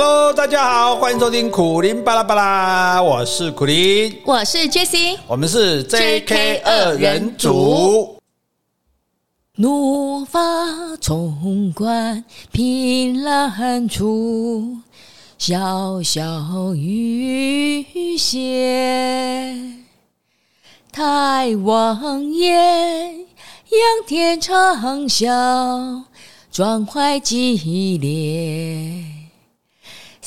Hello，大家好，欢迎收听苦林巴拉巴拉，我是苦林，我是 Jessie，我们是 JK 二人组。怒发冲冠，凭栏处，潇潇雨歇。抬望眼，仰天长啸，壮怀激烈。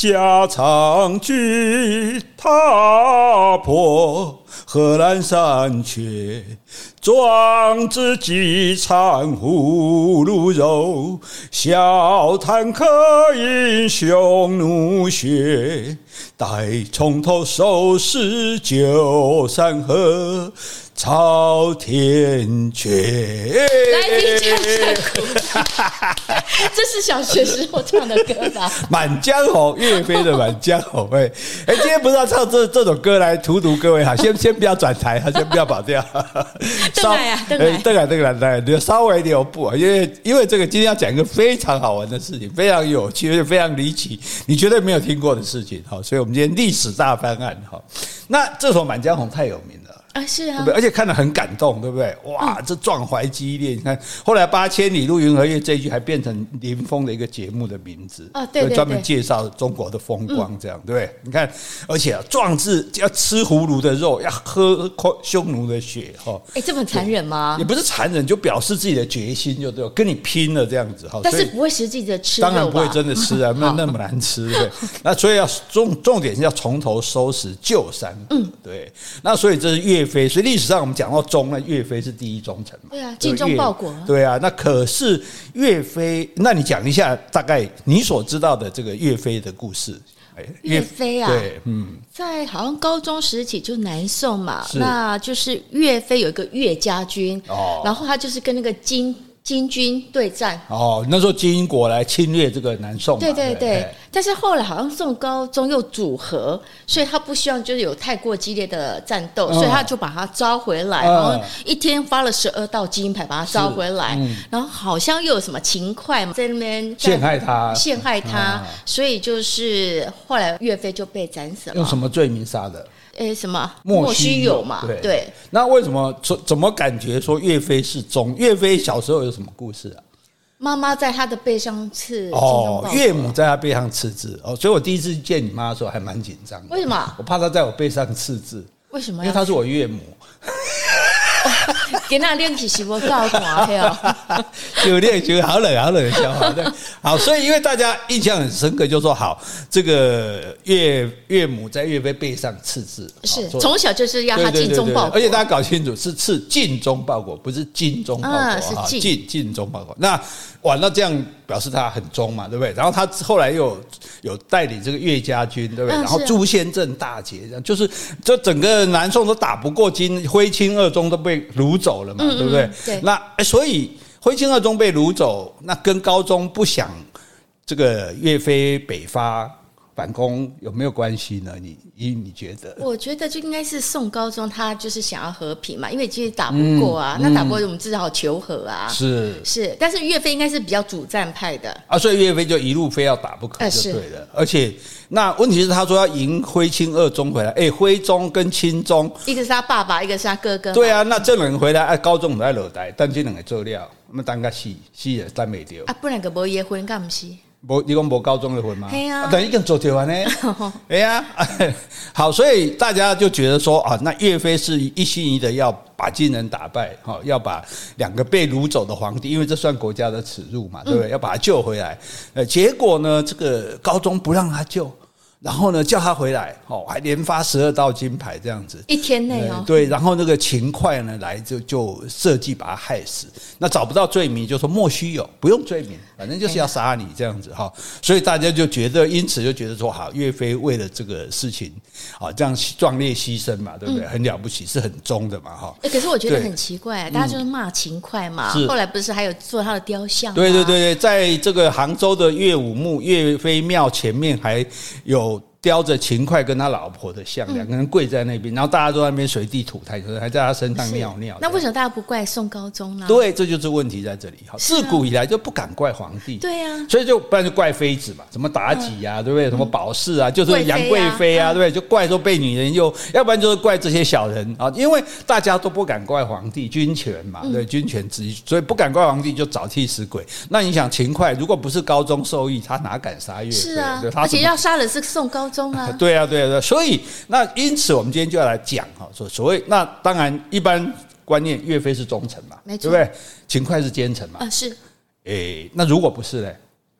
家常剧，踏破贺兰山缺。壮志饥餐胡虏肉，笑谈渴饮匈奴血。待从头收拾旧山河。朝天阙，来听江山苦，这是小学时候唱的歌吧？《满江红》，岳飞的《满江红》。哎哎，今天不是要唱这这首歌来荼毒各位哈？先先不要转台，先不要跑掉。邓来呀，邓来，邓来，邓来，邓来，你稍微留步，因为因为这个今天要讲一个非常好玩的事情，非常有趣，而且非常离奇，你绝对没有听过的事情。好，所以我们今天历史大翻案。哈，那这首《满江红》太有名了。啊，是啊，对不对？而且看得很感动，对不对？哇，这壮怀激烈！你看，后来“八千里路云和月”这一句还变成林峰的一个节目的名字啊，对，专门介绍中国的风光，这样对不对？你看，而且壮志要吃葫芦的肉，要喝匈奴的血，哈！哎，这么残忍吗？也不是残忍，就表示自己的决心，就对，跟你拼了这样子，哈！但是不会实际的吃，当然不会真的吃啊，那那么难吃，对。那所以要重重点是要从头收拾旧山，嗯，对。那所以这是岳飞，所以历史上。我们讲到忠，呢岳飞是第一忠臣嘛？对啊，精忠报国。对啊，那可是岳飞，那你讲一下大概你所知道的这个岳飞的故事。岳飞啊，对，嗯，在好像高中时期就南宋嘛，那就是岳飞有一个岳家军，哦，然后他就是跟那个金。金军对战。哦，那时候金国来侵略这个南宋，对对对。但是后来好像宋高宗又组合，所以他不希望就是有太过激烈的战斗，所以他就把他招回来，然后一天发了十二道金牌把他招回来，然后好像又有什么秦桧嘛在那边陷害他，陷害他，所以就是后来岳飞就被斩死了。用什么罪名杀的？诶，什么莫须有嘛？对，对，那为什么怎怎么感觉说岳飞是忠？岳飞小时候有什么故事啊？妈妈在他的背上刺哦，岳母在他背上刺字哦，所以我第一次见你妈的时候还蛮紧张的。为什么？我怕她在我背上刺字。为什么？因为她是我岳母。给那练起媳妇告滑哟，就练就好冷好冷的笑话，对，好，所以因为大家印象很深刻，就说好这个岳岳母在岳飞背上刺字，是从小就是要他尽忠报国，而且大家搞清楚是刺尽忠报国，不是精忠报国啊，是尽尽忠报国。那完了这样表示他很忠嘛，对不对？然后他后来又有带领这个岳家军，对不对？然后朱仙镇大捷，就是这整个南宋都打不过金，徽钦二宗都被掳走了嘛，对不对？对。那所以徽钦二宗被掳走，那跟高宗不想这个岳飞北伐。反攻有没有关系呢？你你你觉得？我觉得就应该是宋高宗他就是想要和平嘛，因为其实打不过啊，嗯、那打不过我们至少求和啊。是是，但是岳飞应该是比较主战派的啊，所以岳飞就一路非要打不可就对了。而且那问题是他说要迎徽钦二宗回来，哎，徽宗跟钦宗，一个是他爸爸，一个是他哥哥。对啊，那这两个回来，哎，高宗不在落台，但这两个做了，我们当个戏戏也当没掉啊，不然个无结婚干不是？无，你讲无高中的婚吗？对啊，等于跟做台湾呢。哎呀，好，所以大家就觉得说啊，那岳飞是一心一意的要把金人打败，哈，要把两个被掳走的皇帝，因为这算国家的耻辱嘛，对不对？要把他救回来。呃，结果呢，这个高宗不让他救，然后呢，叫他回来，哦，还连发十二道金牌这样子，一天内哦，对，然后那个秦桧呢来就就设计把他害死，那找不到罪名就说莫须有，不用罪名，反正就是要杀你这样子哈，所以大家就觉得，因此就觉得说，好，岳飞为了这个事情啊，这样壮烈牺牲嘛，对不对？很了不起，是很忠的嘛，哈。可是我觉得很奇怪，大家就是骂秦桧嘛，后来不是还有做他的雕像？对对对对，在这个杭州的岳武墓岳飞庙前面还有。雕着秦桧跟他老婆的像，两个人跪在那边，然后大家都在那边随地吐痰，可能还在他身上尿尿。那为什么大家不怪宋高宗呢？对，这就是问题在这里。哈，自古以来就不敢怪皇帝。对呀，所以就不然就怪妃子嘛，什么妲己呀，对不对？什么宝氏啊，就是杨贵妃啊，对不对？就怪说被女人用，要不然就是怪这些小人啊，因为大家都不敢怪皇帝，君权嘛，对，君权之一，所以不敢怪皇帝，就找替死鬼。那你想秦桧如果不是高宗授意，他哪敢杀岳飞？是啊，而且要杀的是宋高宗 啊。对啊。对对，所以那因此我们今天就要来讲哈，所所谓那当然一般观念，岳飞是忠臣嘛，对不对？秦桧是奸臣嘛，啊是，诶，那如果不是呢？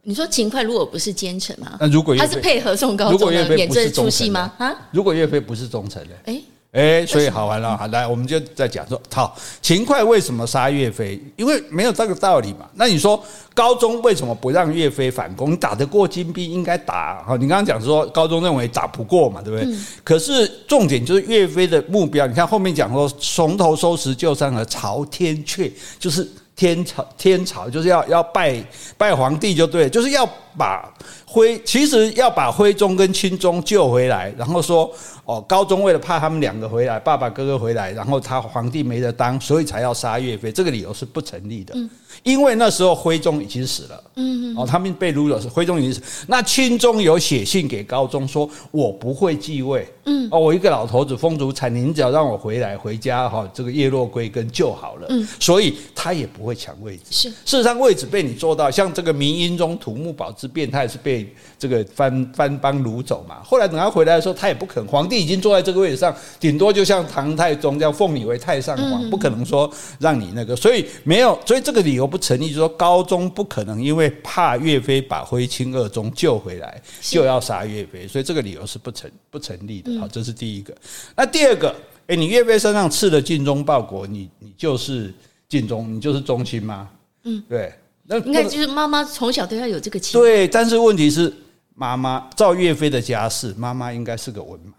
你说秦桧如果不是奸臣嘛？那如果他是配合宋高宗演这出戏吗？啊，如果岳飞不是忠臣呢？诶。哎，所以好玩了，好来，我们就在讲说，好，秦桧为什么杀岳飞？因为没有这个道理嘛。那你说高宗为什么不让岳飞反攻？打得过金兵应该打。好，你刚刚讲说高宗认为打不过嘛，对不对？嗯、可是重点就是岳飞的目标。你看后面讲说，从头收拾旧山河，朝天阙，就是天朝，天朝就是要要拜拜皇帝就对，就是要把徽，其实要把徽宗跟钦宗救回来，然后说。哦，高宗为了怕他们两个回来，爸爸哥哥回来，然后他皇帝没得当，所以才要杀岳飞，这个理由是不成立的。嗯，因为那时候徽宗已经死了。嗯，哦，他们被掳了，徽宗已经死。那钦宗有写信给高宗说：“我不会继位。”嗯，哦，我一个老头子风烛残年，你只要让我回来回家哈，这个叶落归根就好了。嗯，所以他也不会抢位置。是，事实上位置被你做到，像这个明英宗土木堡之变，态是被这个藩藩邦掳走嘛。后来等他回来的时候，他也不肯皇帝。已经坐在这个位置上，顶多就像唐太宗这样奉你为太上皇，不可能说让你那个，所以没有，所以这个理由不成立。就是说高宗不可能因为怕岳飞把徽钦二宗救回来，就要杀岳飞，所以这个理由是不成不成立的。好，这是第一个。那第二个，哎，你岳飞身上刺了精忠报国，你你就是尽忠，你就是忠亲吗？嗯，对。那应该就是妈妈从小都要有这个情。对，但是问题是，妈妈照岳飞的家世，妈妈应该是个文盲。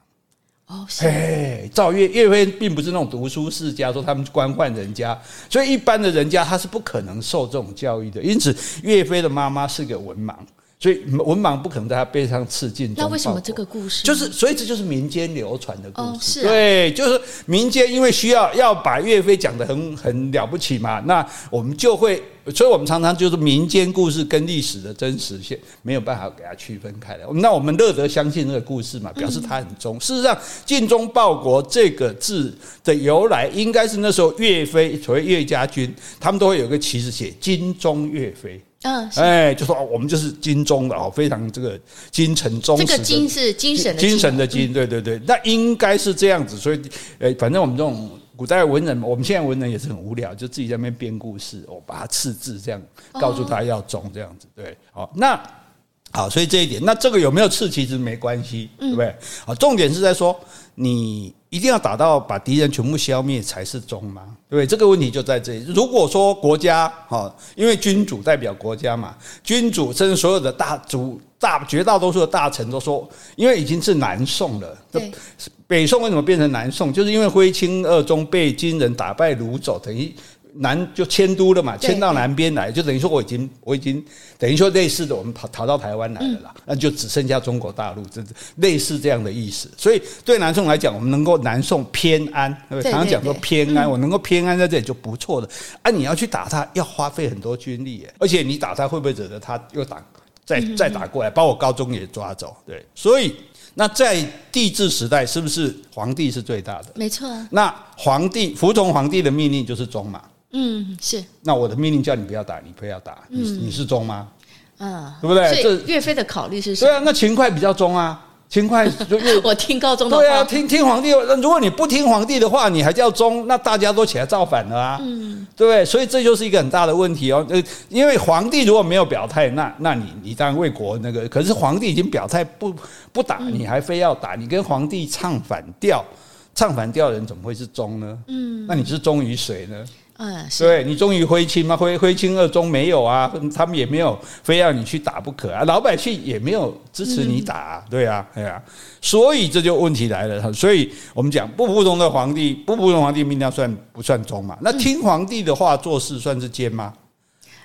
哦，哎，赵岳岳飞并不是那种读书世家，说他们官宦人家，所以一般的人家他是不可能受这种教育的。因此，岳飞的妈妈是个文盲，所以文盲不可能在他背上刺进。那为什么这个故事？就是，所以这就是民间流传的故事。对，就是民间因为需要要把岳飞讲得很很了不起嘛，那我们就会。所以，我们常常就是民间故事跟历史的真实性没有办法给它区分开来。那我们乐得相信这个故事嘛，表示他很忠。事实上，“尽忠报国”这个字的由来，应该是那时候岳飞所谓岳家军，他们都会有个旗子写“精忠岳飞”。嗯，哎，就说我们就是金忠的哦，非常这个精诚忠实。这个“精”是精神的精神的“精”，对对对，那应该是这样子。所以，诶，反正我们这种。古代文人，我们现在文人也是很无聊，就自己在那边编故事，我把它刺字，这样告诉他要忠，这样子，对，好，那好，所以这一点，那这个有没有刺其实没关系，对不对？好，重点是在说，你一定要打到把敌人全部消灭才是忠吗？对不对？这个问题就在这里。如果说国家，哈，因为君主代表国家嘛，君主甚至所有的大主。大绝大多数的大臣都说，因为已经是南宋了。对，北宋为什么变成南宋？就是因为徽钦二宗被金人打败掳走，等于南就迁都了嘛，迁到南边来，就等于说我已经我已经等于说类似的，我们逃逃到台湾来了啦，那就只剩下中国大陆，这类似这样的意思。所以对南宋来讲，我们能够南宋偏安，对不对？常常讲说偏安，我能够偏安在这里就不错了。啊，你要去打他，要花费很多军力，而且你打他会不会惹得他又打？再再打过来，把我高宗也抓走，对，所以那在帝制时代，是不是皇帝是最大的？没错啊。那皇帝服从皇帝的命令就是忠嘛？嗯，是。那我的命令叫你不要打，你非要打，你你是忠吗？嗯，对不对？这岳飞的考虑是什么？对啊，那秦桧比较忠啊。勤快 就越我听高宗的对啊，听听皇帝。如果你不听皇帝的话，你还叫忠，那大家都起来造反了啊，嗯，对不对？所以这就是一个很大的问题哦。呃，因为皇帝如果没有表态，那那你你当然为国那个，可是皇帝已经表态不不打，你还非要打，你跟皇帝唱反调，唱反调的人怎么会是忠呢？嗯，那你是忠于谁呢？嗯，对，你终于徽钦吗？徽徽钦二宗没有啊，他们也没有非要你去打不可啊，老百姓也没有支持你打，啊，对啊，对啊，所以这就问题来了。所以我们讲不服从的皇帝，不服从皇帝命令算不算忠嘛？那听皇帝的话做事算是奸吗？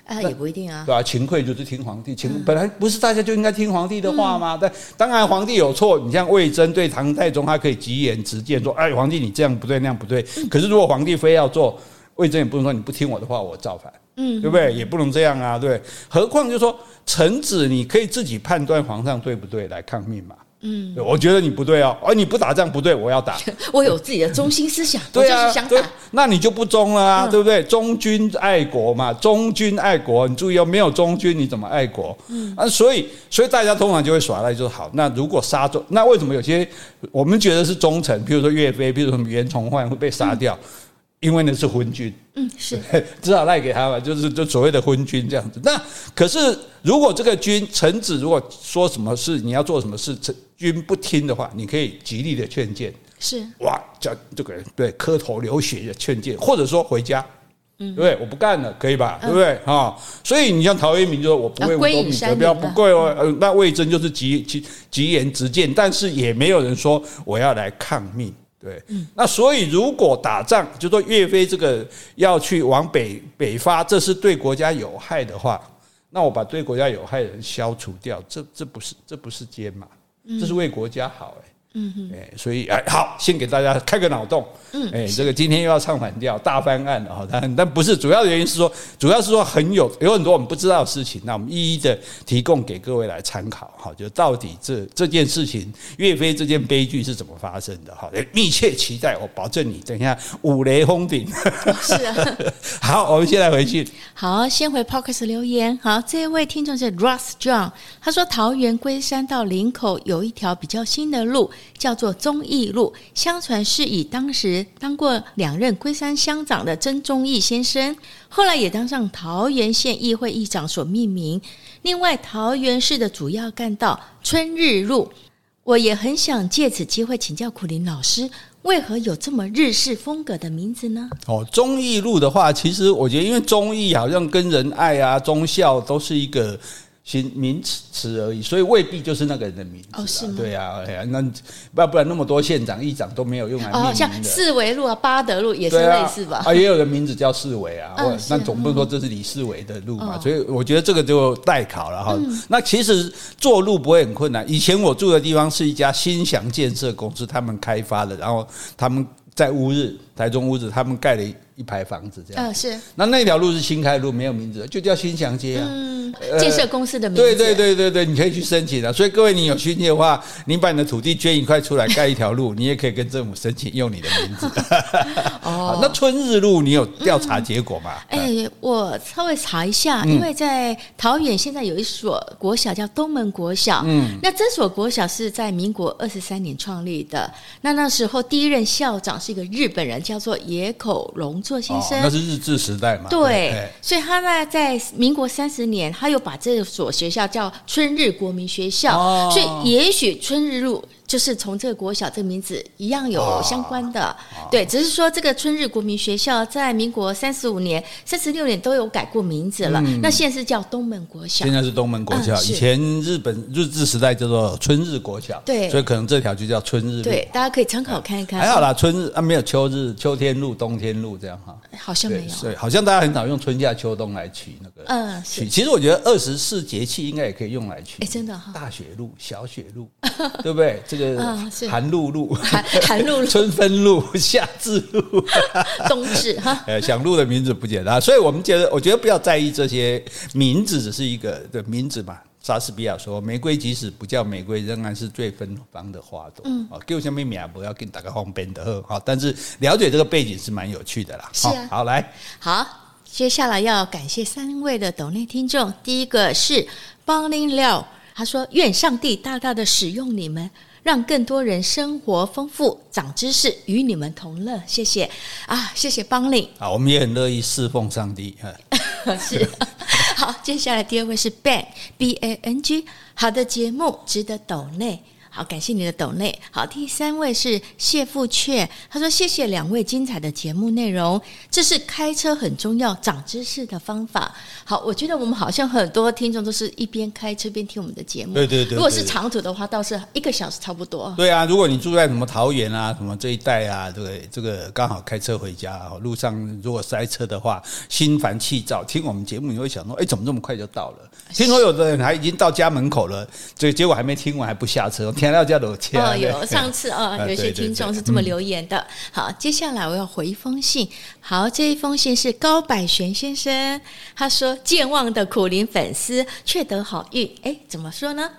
啊，也不一定啊，对啊，秦桧就是听皇帝，勤本来不是大家就应该听皇帝的话吗？但当然皇帝有错，你像魏征对唐太宗，他可以急言直谏说，哎，皇帝你这样不对，那样不对。可是如果皇帝非要做。魏征也不能说你不听我的话，我造反，嗯，对不对？也不能这样啊，对。何况就是说臣子，你可以自己判断皇上对不对来抗命嘛，嗯，我觉得你不对哦，而你不打仗不对，我要打，我有自己的中心思想，对啊，想打，那你就不忠了啊，对不对？忠君爱国嘛，忠君爱国，你注意哦，没有忠君你怎么爱国？嗯啊，所以所以大家通常就会耍赖，就好。那如果杀忠，那为什么有些我们觉得是忠臣，比如说岳飞，比如说袁崇焕会被杀掉？因为那是昏君，嗯，是 只好赖给他嘛，就是就所谓的昏君这样子。那可是如果这个君臣子如果说什么事，你要做什么事，臣君不听的话，你可以极力的劝谏，是哇，叫这个人对磕头流血的劝谏，或者说回家，嗯，对不对？我不干了，可以吧？对不对？啊，所以你像陶渊明就说：“我不为五斗米折腰，不贵哦。”呃，那魏征就是极极极言直谏，但是也没有人说我要来抗命。对，那所以如果打仗，就说岳飞这个要去往北北伐，这是对国家有害的话，那我把对国家有害的人消除掉，这这不是这不是奸嘛？这是为国家好哎。嗯哼，哎，所以哎，好，先给大家开个脑洞。嗯，哎，这个今天又要唱反调，大翻案了哈。但但不是主要的原因是说，主要是说很有有很多我们不知道的事情，那我们一一的提供给各位来参考哈。就到底这这件事情，岳飞这件悲剧是怎么发生的哈？密切期待，我保证你等一下五雷轰顶。是啊，好，我们现在回去。好，先回 Podcast 留言。好，这一位听众是 Ross John，他说桃园龟山到林口有一条比较新的路。叫做忠义路，相传是以当时当过两任龟山乡长的曾忠义先生，后来也当上桃园县议会议长所命名。另外，桃园市的主要干道春日路，我也很想借此机会请教苦林老师，为何有这么日式风格的名字呢？哦，忠义路的话，其实我觉得，因为忠义好像跟仁爱啊、忠孝都是一个。新名词而已，所以未必就是那个人的名字。哦，是吗？对啊，哎呀，那要不然那么多县长、议长都没有用来命名的。哦，像四维路啊、八德路也是类似吧？啊，也有人名字叫四维啊，那总不能说这是李四维的路嘛。所以我觉得这个就代考了哈。那其实做路不会很困难。以前我住的地方是一家新祥建设公司，他们开发的，然后他们在乌日、台中乌日，他们盖了一排房子这样。嗯，是。那那条路是新开的路，没有名字，就叫新祥街啊。建设公司的名字，对对对对对，你可以去申请的。所以各位，你有兴趣的话，你把你的土地捐一块出来盖一条路，你也可以跟政府申请用你的名字。哦，那春日路你有调查结果吗？哎、我稍微查一下，因为在桃园现在有一所国小叫东门国小，嗯，那这所国小是在民国二十三年创立的。那那时候第一任校长是一个日本人，叫做野口荣作先生。哦，那是日治时代嘛？对，所以他呢在民国三十年。他又把这所学校叫春日国民学校，哦、所以也许春日路。就是从这个国小这个名字一样有相关的，对，只是说这个春日国民学校在民国三十五年、三十六年都有改过名字了。那现在是叫东门国小，现在是东门国小。以前日本日治时代叫做春日国小，对，所以可能这条就叫春日路。对，大家可以参考看一看。还好啦，春日啊没有秋日、秋天路、冬天路这样哈，好像没有。对，好像大家很少用春夏秋冬来取那个。嗯，取。其实我觉得二十四节气应该也可以用来取。哎，真的哈。大雪路、小雪路，对不对？这个是。寒露露，寒寒露露，春分露，夏至露，冬至哈。呃，想露的名字不简单，所以我们觉得，我觉得不要在意这些名字，只是一个的名字嘛。莎士比亚说：“玫瑰即使不叫玫瑰，仍然是最芬芳的花朵。”嗯，啊，给我下面名不要给你打个方便的哈。但是了解这个背景是蛮有趣的啦。是啊，好来，好，接下来要感谢三位的抖内听众。第一个是邦林廖，他说：“愿上帝大大的使用你们。”让更多人生活丰富、长知识，与你们同乐。谢谢啊，谢谢邦领啊，我们也很乐意侍奉上帝。是，好，接下来第二位是 Bang B A N G，好的节目值得抖内。好，感谢你的抖内。好，第三位是谢富阙，他说：“谢谢两位精彩的节目内容，这是开车很重要、长知识的方法。”好，我觉得我们好像很多听众都是一边开车边听我们的节目。对对对。如果是长途的话，倒是一个小时差不多。对啊，如果你住在什么桃园啊、什么这一带啊，对，这个刚好开车回家，路上如果塞车的话，心烦气躁，听我们节目你会想说：“哎，怎么这么快就到了？”听说有的人还已经到家门口了，这结果还没听完还不下车。天要叫楼梯哦，有上次哦，有些听众是这么留言的。好，接下来我要回一封信。好，这一封信是高百玄先生，他说健忘的苦林粉丝却得好运。哎，怎么说呢？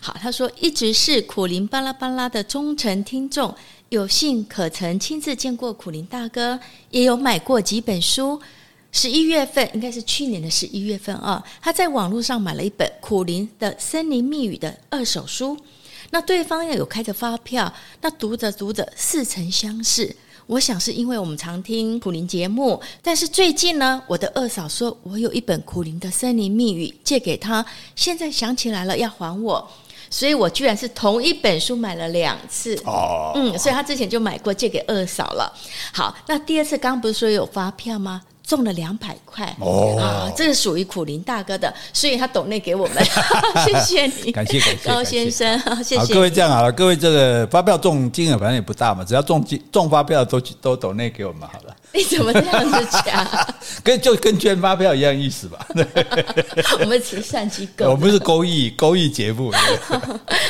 好，他说一直是苦苓巴拉巴拉的忠诚听众，有幸可曾亲自见过苦林大哥，也有买过几本书。十一月份应该是去年的十一月份啊，他在网络上买了一本苦林的森林密语的二手书。那对方要有开着发票，那读着读着似曾相识。我想是因为我们常听苦苓节目，但是最近呢，我的二嫂说我有一本苦林的森林密语借给她，现在想起来了要还我，所以我居然是同一本书买了两次。哦，嗯，所以他之前就买过借给二嫂了。好，那第二次刚刚不是说有发票吗？中了两百块。哦，啊，这是属于苦林大哥的，所以他抖内给我们，谢谢你，感谢感谢高先生，谢。谢。各位这样好了，各位这个发票中金额反正也不大嘛，只要中金中发票都都抖内给我们好了。你怎么这样子讲？跟就跟捐发票一样意思吧。我们慈善机构，我们是公益公益节目。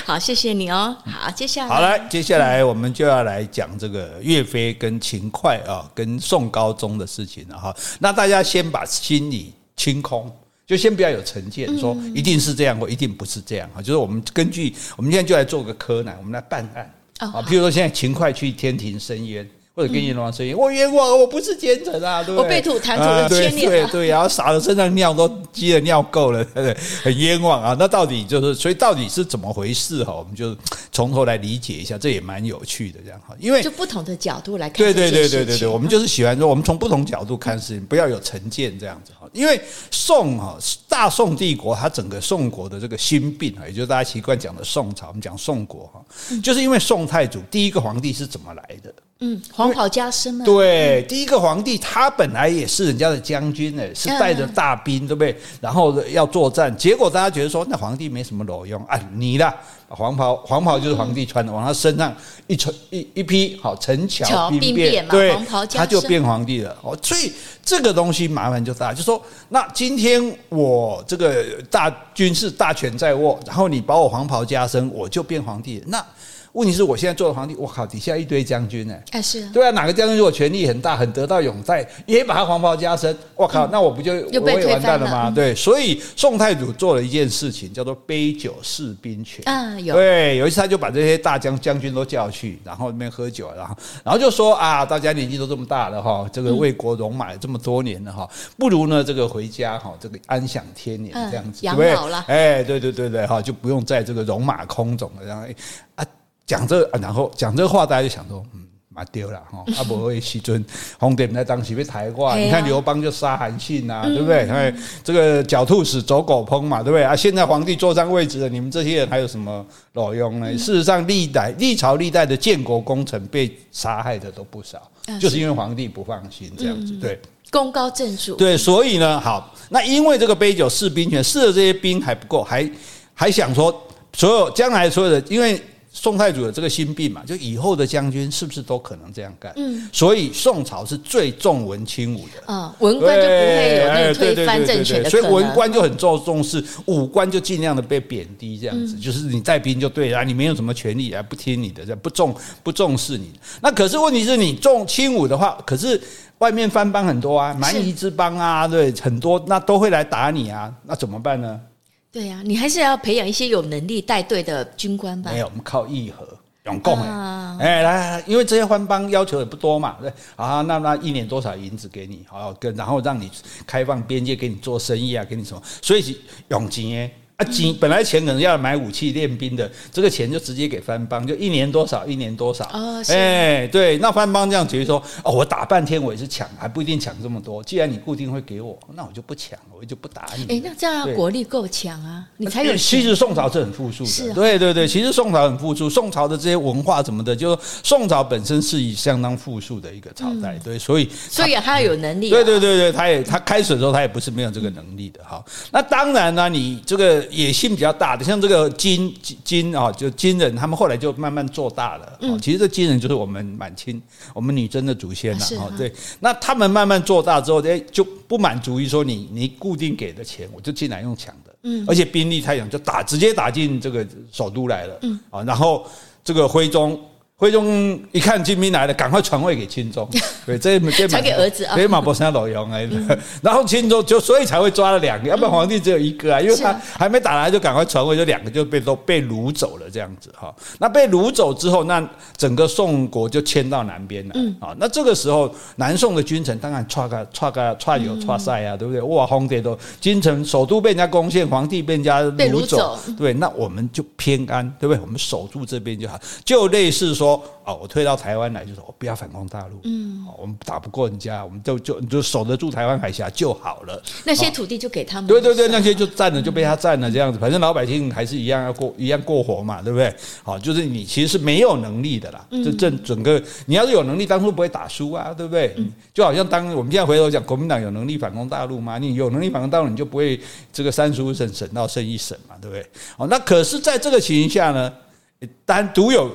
好，谢谢你哦。好，接下来好来，接下来我们就要来讲这个岳飞跟秦桧啊，跟宋高宗的事情了哈。那大家先把心里清空，就先不要有成见，说一定是这样或一定不是这样啊。就是我们根据我们现在就来做个柯南，我们来办案啊。譬如说现在秦桧去天庭申冤。或者跟阎罗王申冤，我冤枉，我不是奸臣啊，对不对？我被吐痰吐了千年，对对，然后撒的身上尿都积了尿够了，对不对？很冤枉啊！那到底就是，所以到底是怎么回事哈？我们就从头来理解一下，这也蛮有趣的，这样哈。因为就不同的角度来看，对对对对对对，我们就是喜欢说，我们从不同角度看事情，不要有成见这样子哈。因为宋哈大宋帝国，它整个宋国的这个心病啊，也就是大家习惯讲的宋朝，我们讲宋国哈，就是因为宋太祖第一个皇帝是怎么来的？嗯，黄袍加身嘛。对，第一个皇帝他本来也是人家的将军呢，是带着大兵，对不对？然后要作战，结果大家觉得说，那皇帝没什么卵用啊，你啦，黄袍，黄袍就是皇帝穿的，往他身上一穿一一披，好，陈桥兵变，对，他就变皇帝了。哦，所以这个东西麻烦就大，就说那今天我这个大军事大权在握，然后你把我黄袍加身，我就变皇帝，那。问题是我现在做的皇帝，我靠，底下一堆将军呢？哎，是对啊，哪个将军如果权力很大，很得到拥戴，也把他黄袍加身，我靠，那我不就我也完蛋了吗？对，所以宋太祖做了一件事情，叫做杯酒释兵权啊。有对，有一次他就把这些大将将军都叫去，然后那边喝酒，然后然后就说啊，大家年纪都这么大了哈，这个为国戎马这么多年了哈，不如呢这个回家哈，这个安享天年这样子，养老了。哎，对对对对哈，就不用在这个戎马空种了，然后啊。讲这个，然后讲这个话，大家就想说，嗯，蛮丢了哈。阿伯会西尊红点在当时被抬挂，你看刘邦就杀韩信呐，对不对？因为这个狡兔死，走狗烹嘛，对不对？啊，现在皇帝坐上位置了，你们这些人还有什么卵用呢？事实上，历代历朝历代的建国功臣被杀害的都不少，就是因为皇帝不放心这样子，对，功高震主。对，所以呢，好，那因为这个杯酒释兵权，释了这些兵还不够，还还想说，所有将来所有的，因为。宋太祖有这个心病嘛，就以后的将军是不是都可能这样干？嗯，所以宋朝是最重文轻武的啊，文官就不会有那个推翻政权的。所以文官就很重重视，武官就尽量的被贬低，这样子，就是你带兵就对了，你没有什么权利，啊，不听你的，这不重不重视你。那可是问题是你重轻武的话，可是外面番邦很多啊，蛮夷之邦啊，对，很多那都会来打你啊，那怎么办呢？对呀、啊，你还是要培养一些有能力带队的军官吧。没有，我们靠议和、永共哎，哎，来，因为这些番邦要求也不多嘛，对，啊，那那一年多少银子给你，好跟，然后让你开放边界，给你做生意啊，给你什么，所以是用钱啊，钱本来钱可能要买武器练兵的，这个钱就直接给番邦，就一年多少，一年多少。哦，哎，对，那番邦这样觉得说，哦，我打半天我也是抢，还不一定抢这么多。既然你固定会给我，那我就不抢，我就不打你。哎，那这样国力够强啊，你才有。其实宋朝是很富庶的，是，对对对，其实宋朝很富庶，宋朝的这些文化什么的，就宋朝本身是以相当富庶的一个朝代，对，所以所以他有能力。对对对对，他也他开始的时候他也不是没有这个能力的哈。那当然呢，你这个野心比较大的。像这个金金啊，就金人，他们后来就慢慢做大了。嗯，其实这金人就是我们满清我们女真的祖先了。哦，对，那他们慢慢做大之后，哎，就不满足于说你你固定给的钱，我就进来用抢的。嗯，而且兵力太强，就打直接打进这个首都来了。嗯，啊，然后这个徽宗。徽宗一看金兵来了，赶快传位给钦宗。对，这这传给儿子啊，给马博山老用哎。然后钦宗就所以才会抓了两个，要不然皇帝只有一个啊，因为他还没打来就赶快传位，就两个就被都被掳走了这样子哈。那被掳走之后，那整个宋国就迁到南边了啊。那这个时候，南宋的君臣当然唰个唰个唰有唰赛啊，对不对？哇，皇帝都京城首都被人家攻陷，皇帝被人家掳走，对，那我们就偏安，对不对？我们守住这边就好，就类似说。哦，我退到台湾来，就说我不要反攻大陆。嗯，我们打不过人家，我们就就就守得住台湾海峡就好了。那些土地就给他们。对对对，那些就占了，就被他占了，这样子。反正老百姓还是一样要过，一样过活嘛，对不对？好，就是你其实是没有能力的啦。这这整个，你要是有能力，当初不会打输啊，对不对？就好像当我们现在回头讲，国民党有能力反攻大陆吗？你有能力反攻大陆，你就不会这个三十五省省到剩一省嘛，对不对？好，那可是在这个情形下呢，单独有。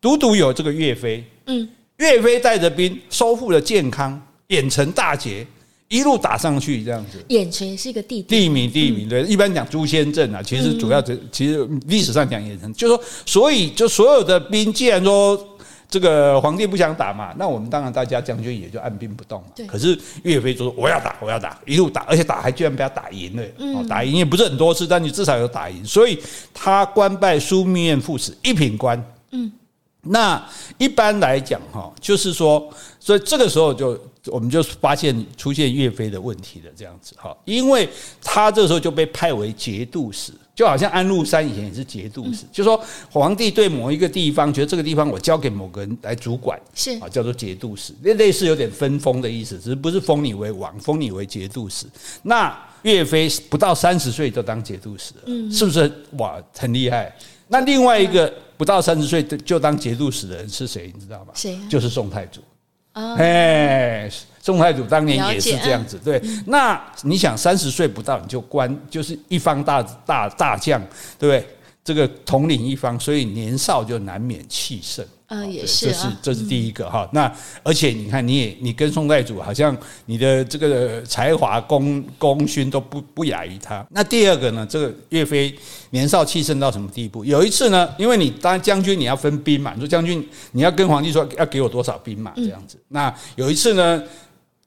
独独有这个岳飞，嗯，岳飞带着兵收复了建康，郾城大捷，一路打上去，这样子。郾城是一个地地名，地名对。一般讲朱仙阵啊，其实主要这其实历史上讲郾城，就是说，所以就所有的兵，既然说这个皇帝不想打嘛，那我们当然大家将军也就按兵不动嘛。可是岳飞就说我要打，我要打，一路打，而且打还居然被他打赢了。嗯，打赢也不是很多次，但你至少有打赢，所以他官拜枢密院副使，一品官。嗯。那一般来讲，哈，就是说，所以这个时候就我们就发现出现岳飞的问题了，这样子，哈，因为他这个时候就被派为节度使，就好像安禄山以前也是节度使，就是说皇帝对某一个地方觉得这个地方我交给某个人来主管，是啊，叫做节度使，那类似有点分封的意思，只是不是封你为王，封你为节度使。那岳飞不到三十岁就当节度使了，是不是哇，很厉害？那另外一个。不到三十岁就当节度使的人是谁？你知道吗？谁？就是宋太祖。哎，宋太祖当年也是这样子。对，那你想三十岁不到你就官，就是一方大大大将，对不对？这个统领一方，所以年少就难免气盛。啊，也是，这是这是第一个哈。那而且你看，你也你跟宋太祖好像你的这个才华功功勋都不不亚于他。那第二个呢，这个岳飞年少气盛到什么地步？有一次呢，因为你当将军你要分兵嘛，你说将军你要跟皇帝说要给我多少兵马这样子。那有一次呢，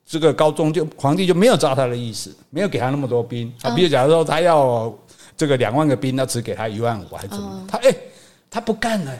这个高宗就皇帝就没有照他的意思，没有给他那么多兵啊。比如假如说他要这个两万个兵，那只给他一万五还是怎么？他哎，他不干了。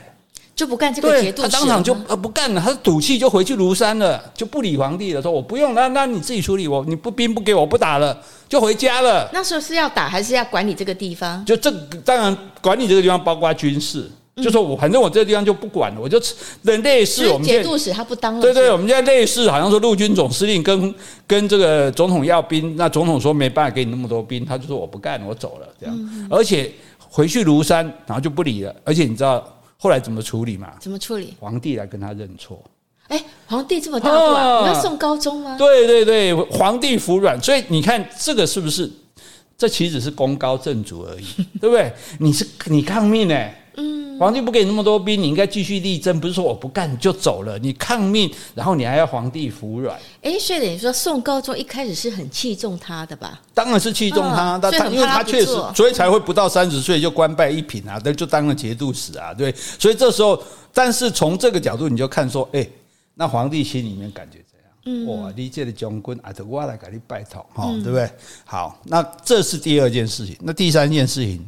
就不干这个节度使，他当场就呃不干了，他赌气就回去庐山了，就不理皇帝了，说我不用，那那你自己处理我，你不兵不给我不打了，就回家了。那时候是要打还是要管理这个地方？就这当然管理这个地方包括军事，嗯、就说我反正我这个地方就不管了，我就类似我们节度使他不当了。对，对对，我们现在类似好像说陆军总司令跟跟这个总统要兵，那总统说没办法给你那么多兵，他就说我不干了，我走了这样，嗯、而且回去庐山，然后就不理了，而且你知道。后来怎么处理嘛？怎么处理？皇帝来跟他认错。哎，皇帝这么大度啊？你要送高中吗？对对对，皇帝服软。所以你看这个是不是？这岂止是功高震主而已，对不对？你是你抗命呢？嗯，皇帝不给你那么多兵，你应该继续力争，不是说我不干你就走了。你抗命，然后你还要皇帝服软。哎，所以等于说宋高宗一开始是很器重他的吧？当然是器重他，但他因为他确实，所以才会不到三十岁就官拜一品啊，那就当了节度使啊，对。所以这时候，但是从这个角度你就看说，哎，那皇帝心里面感觉怎样？嗯，哇，你这个将军啊，我来给你拜托哈，对不对？好，那这是第二件事情。那第三件事情，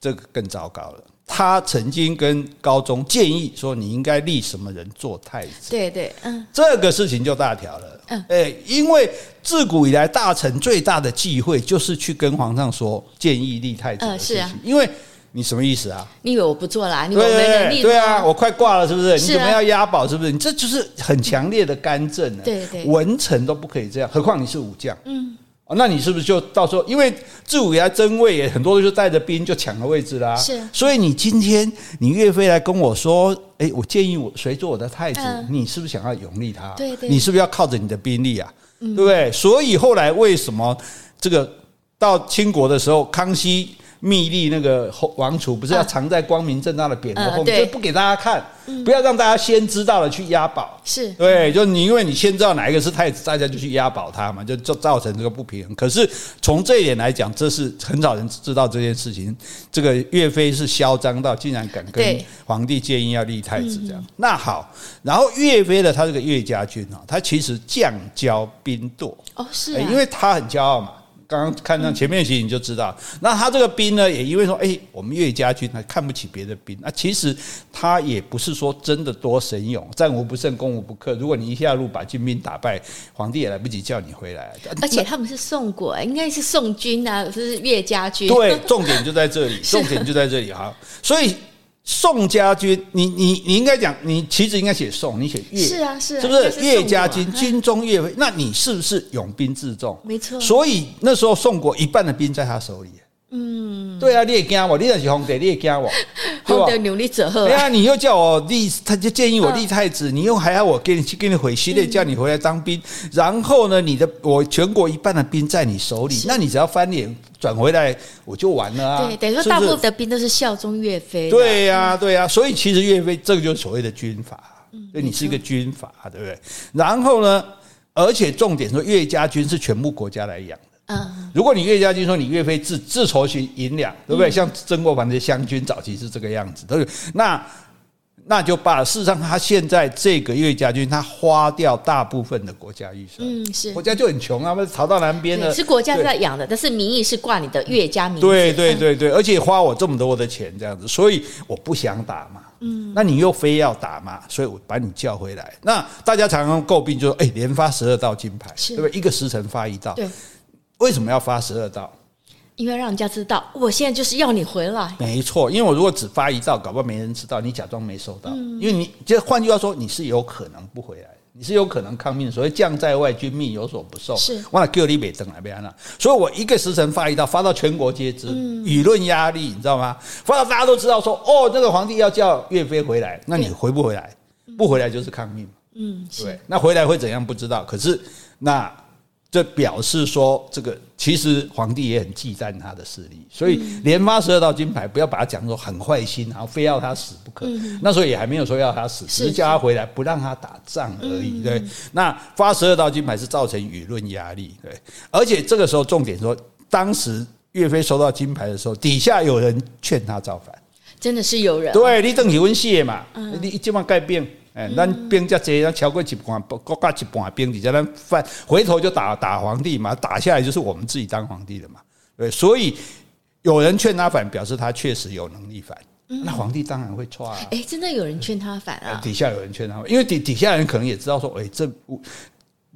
这个更糟糕了。他曾经跟高宗建议说，你应该立什么人做太子？对对，嗯，这个事情就大条了。嗯，哎，因为自古以来大臣最大的忌讳就是去跟皇上说建议立太子的事情，因为你什么意思啊？你以为我不做啦？你以为我没能力？对啊，我快挂了，是不是？你怎么要押宝？是不是？你这就是很强烈的干政了。对对，文臣都不可以这样，何况你是武将。嗯。哦，那你是不是就到时候，因为自古以来争位也很多，就带着兵就抢了位置啦。是，所以你今天你岳飞来跟我说，哎，我建议我谁做我的太子，你是不是想要拥立他？对对，你是不是要靠着你的兵力啊？对不对？所以后来为什么这个到清国的时候，康熙？密立那个王储不是要藏在光明正大的匾额后面，就不给大家看，不要让大家先知道了去押宝。是对，就你因为你先知道哪一个是太子，大家就去押宝他嘛，就就造成这个不平衡。可是从这一点来讲，这是很少人知道这件事情。这个岳飞是嚣张到竟然敢跟皇帝建议要立太子这样。那好，然后岳飞的他这个岳家军啊，他其实将骄兵惰哦，是因为他很骄傲嘛。刚刚看上前面的戏，你就知道，那他这个兵呢，也因为说，哎，我们岳家军还看不起别的兵，那其实他也不是说真的多神勇，战无不胜，攻无不克。如果你一下路把金兵打败，皇帝也来不及叫你回来。而且他们是宋国，应该是宋军啊，不是岳家军。对，重点就在这里，重点就在这里哈，所以。宋家军，你你你应该讲，你其实应该写宋，你写岳，是啊是啊，是不是岳家军军中岳飞？那你是不是拥兵自重？没错。所以那时候宋国一半的兵在他手里。嗯，对啊，你也惊我，你也是皇帝，你也惊我，皇帝牛你者何？对啊，你又叫我立，他就建议我立太子，你又还要我给你去给你回西列，叫你回来当兵，然后呢，你的我全国一半的兵在你手里，那你只要翻脸转回来，我就完了啊。对，等于说大部分的兵都是效忠岳飞。对呀，对呀，所以其实岳飞这个就是所谓的军阀，所以你是一个军阀，对不对？然后呢，而且重点说岳家军是全部国家来养。嗯，如果你岳家军说你岳飞自自筹其银两，对不对？像曾国藩的湘军早期是这个样子，对不对？那那就罢了。事实上，他现在这个岳家军，他花掉大部分的国家预算，嗯，是国家就很穷啊，不是逃到南边的，是国家在养的，但是名义是挂你的岳家名。对对对对，而且花我这么多的钱这样子，所以我不想打嘛。嗯，那你又非要打嘛，所以我把你叫回来。那大家常常诟病就说，哎，连发十二道金牌，对不对？一个时辰发一道，对。为什么要发十二道？因为让人家知道，我现在就是要你回来。没错，因为我如果只发一道，搞不好没人知道，你假装没收到。嗯、因为你，就换句话说，你是有可能不回来，你是有可能抗命。所谓将在外，军命有所不受。是，忘了叫你北登来边了。所以我一个时辰发一道，发到全国皆知，嗯、舆论压力，你知道吗？发到大家都知道说，哦，那个皇帝要叫岳飞回来，那你回不回来？不回来就是抗命。嗯，对。那回来会怎样？不知道。可是那。这表示说，这个其实皇帝也很忌惮他的势力，所以连发十二道金牌，不要把他讲说很坏心，然后非要他死不可。那时候也还没有说要他死，只是叫他回来，不让他打仗而已。对，那发十二道金牌是造成舆论压力。对，而且这个时候重点说，当时岳飞收到金牌的时候，底下有人劝他造反，真的是有人。对，你等起温谢嘛，你一今晚改变。哎，咱兵这多，咱超过一半，国家一半兵，底下咱反回头就打打皇帝嘛，打下来就是我们自己当皇帝的嘛。对，所以有人劝他反，表示他确实有能力反。那皇帝当然会错啊。哎，真的有人劝他反啊？底下有人劝他反，因为底底下人可能也知道说，哎，这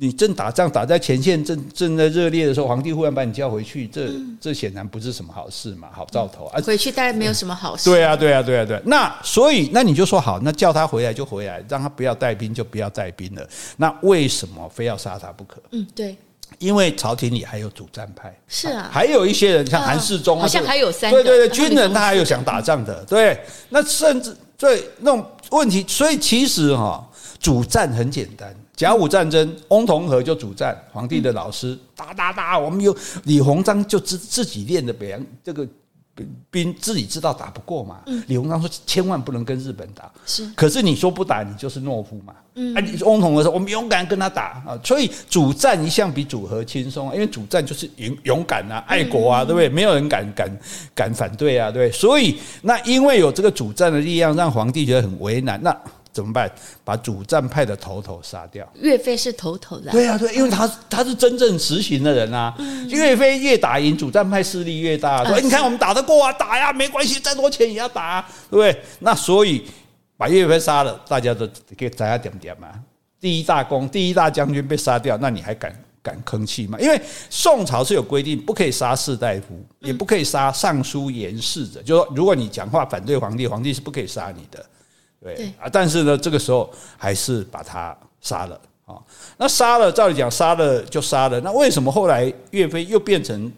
你正打仗，打在前线，正正在热烈的时候，皇帝忽然把你叫回去，这这显然不是什么好事嘛，好兆头啊。回去当然没有什么好事。对啊，对啊，对啊，对。那所以，那你就说好，那叫他回来就回来，让他不要带兵就不要带兵了。那为什么非要杀他不可？嗯，对。因为朝廷里还有主战派，是啊，还有一些人像韩世忠，好像还有三对对对，军人 他还有想打仗的，对。那甚至对那种问题，所以其实哈，主战很简单。甲午战争，翁同龢就主战，皇帝的老师，打打打，我们有李鸿章就自自己练的北洋这个兵，自己知道打不过嘛。李鸿章说千万不能跟日本打，是。可是你说不打，你就是懦夫嘛。嗯。啊，翁同龢说我们勇敢跟他打啊，所以主战一向比主和轻松，因为主战就是勇勇敢啊，爱国啊，对不对？没有人敢敢敢反对啊，对。所以那因为有这个主战的力量，让皇帝觉得很为难。那怎么办？把主战派的头头杀掉。岳飞是头头的。对啊，对，因为他他是真正实行的人啊。岳飞越打赢，主战派势力越大。说你看我们打得过啊，打呀，没关系，再多钱也要打，对不对？那所以把岳飞杀了，大家都给大家点点嘛。第一大功，第一大将军被杀掉，那你还敢？敢吭气吗？因为宋朝是有规定，不可以杀士大夫，也不可以杀尚书言事者。就是说，如果你讲话反对皇帝，皇帝是不可以杀你的。对啊，但是呢，这个时候还是把他杀了啊。那杀了，照理讲杀了就杀了。那为什么后来岳飞又变成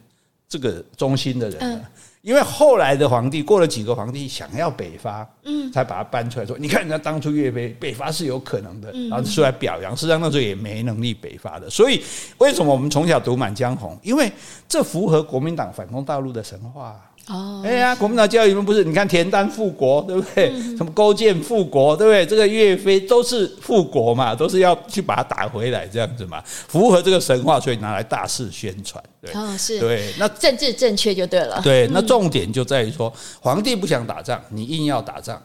这个忠心的人呢？因为后来的皇帝过了几个皇帝想要北伐，嗯，才把他搬出来说，你看人家当初岳飞北伐是有可能的，然后出来表扬。实际上那时候也没能力北伐的。所以为什么我们从小读《满江红》？因为这符合国民党反攻大陆的神话。哦，哎呀，国民党教育里面不是？你看田单复国，对不对？什么勾践复国，对不对？这个岳飞都是复国嘛，都是要去把它打回来这样子嘛，符合这个神话，所以拿来大肆宣传。对，哦，是对，那政治正确就对了。对，那重点就在于说，皇帝不想打仗，你硬要打仗，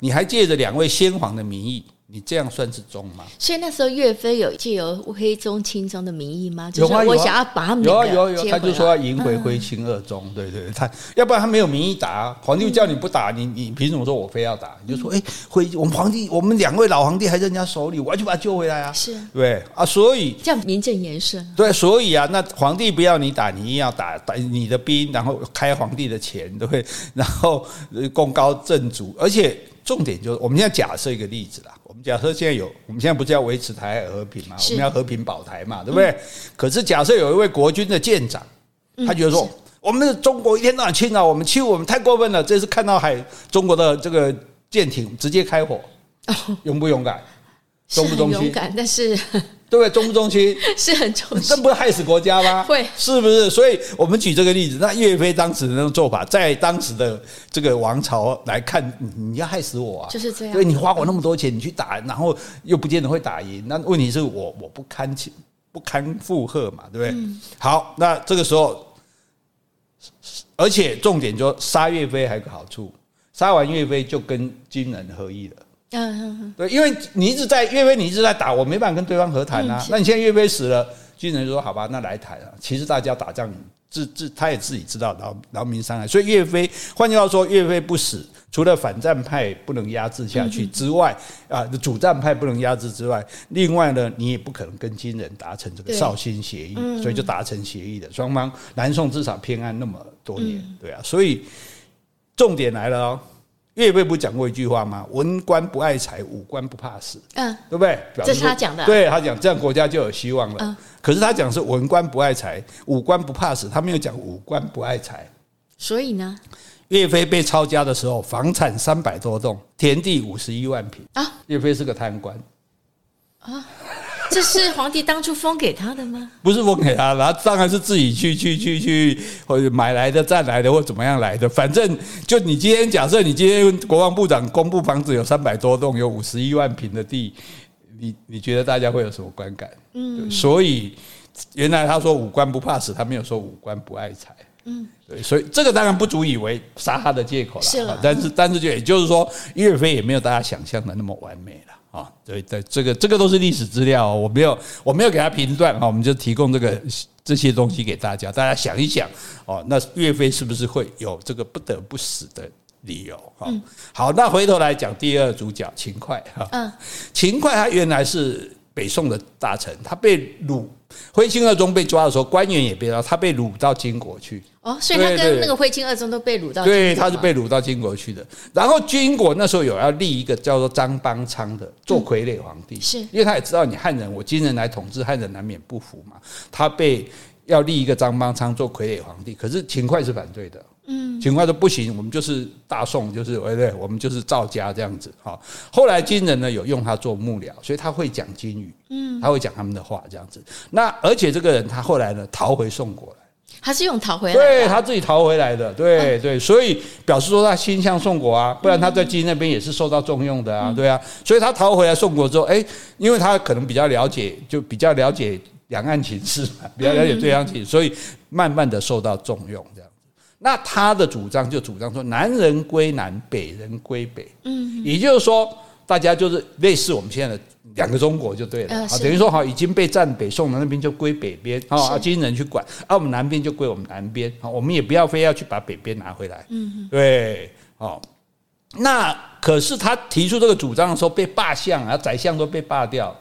你还借着两位先皇的名义。你这样算是忠吗？所以那时候岳飞有借由徽宗、钦宗的名义吗？就是我想要把他们有啊有啊有，他就说要赢回徽钦二宗，对对，他要不然他没有名义打，皇帝叫你不打，你你凭什么说我非要打？你就说哎，徽我们皇帝，我们两位老皇帝还在人家手里，我要去把他救回来啊！是，对啊，所以这样名正言顺。对，所以啊，那皇帝不要你打，你硬要打，打你的兵，然后开皇帝的钱，对不对？然后功高震主，而且。重点就是，我们现在假设一个例子啦。我们假设现在有，我们现在不是要维持台海和平嘛？我们要和平保台嘛，对不对？可是假设有一位国军的舰长，他觉得说，我们的中国一天到晚侵扰我们，欺负我们太过分了。这次看到海中国的这个舰艇，直接开火，勇不勇敢？忠不忠心？勇敢，但是。对不对？忠不忠心 是很忠心，这不是害死国家吗？会是不是？所以我们举这个例子，那岳飞当时的那种做法，在当时的这个王朝来看，你要害死我啊，就是这样。所以你花我那么多钱，你去打，然后又不见得会打赢。那问题是我我不堪不堪负荷嘛，对不对？嗯、好，那这个时候，而且重点就杀岳飞还有个好处，杀完岳飞就跟金人合一了。嗯，对，因为你一直在岳飞，你一直在打，我没办法跟对方和谈啊。那你现在岳飞死了，军人就说好吧，那来谈啊。其实大家打仗自自他也自己知道劳劳民伤害，所以岳飞换句话说，岳飞不死，除了反战派不能压制下去之外，啊，主战派不能压制之外，另外呢，你也不可能跟金人达成这个绍兴协议，所以就达成协议的双方，南宋至少偏安那么多年，对啊，所以重点来了哦。岳飞不讲过一句话吗？文官不爱财，武官不怕死。嗯，对不对？这是他讲的。对，他讲这样国家就有希望了。嗯，可是他讲是文官不爱财，武官不怕死，他没有讲武官不爱财。所以呢，岳飞被抄家的时候，房产三百多栋，田地五十一万平啊。岳飞是个贪官啊。这是皇帝当初封给他的吗？不是封给他，然后当然是自己去去去去或者买来的、占来的或怎么样来的。反正就你今天假设你今天国防部长公布房子有三百多栋，有五十一万平的地，你你觉得大家会有什么观感？嗯，所以原来他说武官不怕死，他没有说武官不爱财。嗯，对，所以这个当然不足以为杀他的借口了。是了，但是但是就也就是说，岳飞也没有大家想象的那么完美了。啊，对对，这个这个都是历史资料，我没有我没有给他评断啊，我们就提供这个这些东西给大家，大家想一想哦，那岳飞是不是会有这个不得不死的理由？哈，好，那回头来讲第二主角秦桧哈，嗯，秦桧他原来是北宋的大臣，他被掳。徽钦二宗被抓的时候，官员也被抓，他被掳到金国去。哦，所以他跟那个徽钦二宗都被掳到。对，他是被掳到金国去的。然后金国那时候有要立一个叫做张邦昌的做傀儡皇帝，是因为他也知道你汉人，我金人来统治汉人难免不服嘛。他被要立一个张邦昌做傀儡皇帝，可是秦桧是反对的。嗯，秦桧说不行，我们就是大宋，就是对对，我们就是赵家这样子。哈，后来金人呢有用他做幕僚，所以他会讲金语，嗯，他会讲他们的话这样子。那而且这个人他后来呢逃回宋国来，他是用逃回来，对他自己逃回来的，对对，所以表示说他心向宋国啊，不然他在金那边也是受到重用的啊，对啊，所以他逃回来宋国之后，哎，因为他可能比较了解，就比较了解两岸情势嘛，比较了解对方情，所以慢慢的受到重用这样。那他的主张就主张说，南人归南，北人归北。嗯，也就是说，大家就是类似我们现在的两个中国就对了。啊，等于说好已经被占北宋的那边就归北边啊，金人去管，啊，我们南边就归我们南边啊，我们也不要非要去把北边拿回来，嗯，对，哦，那可是他提出这个主张的时候被罢相啊，宰相都被罢掉。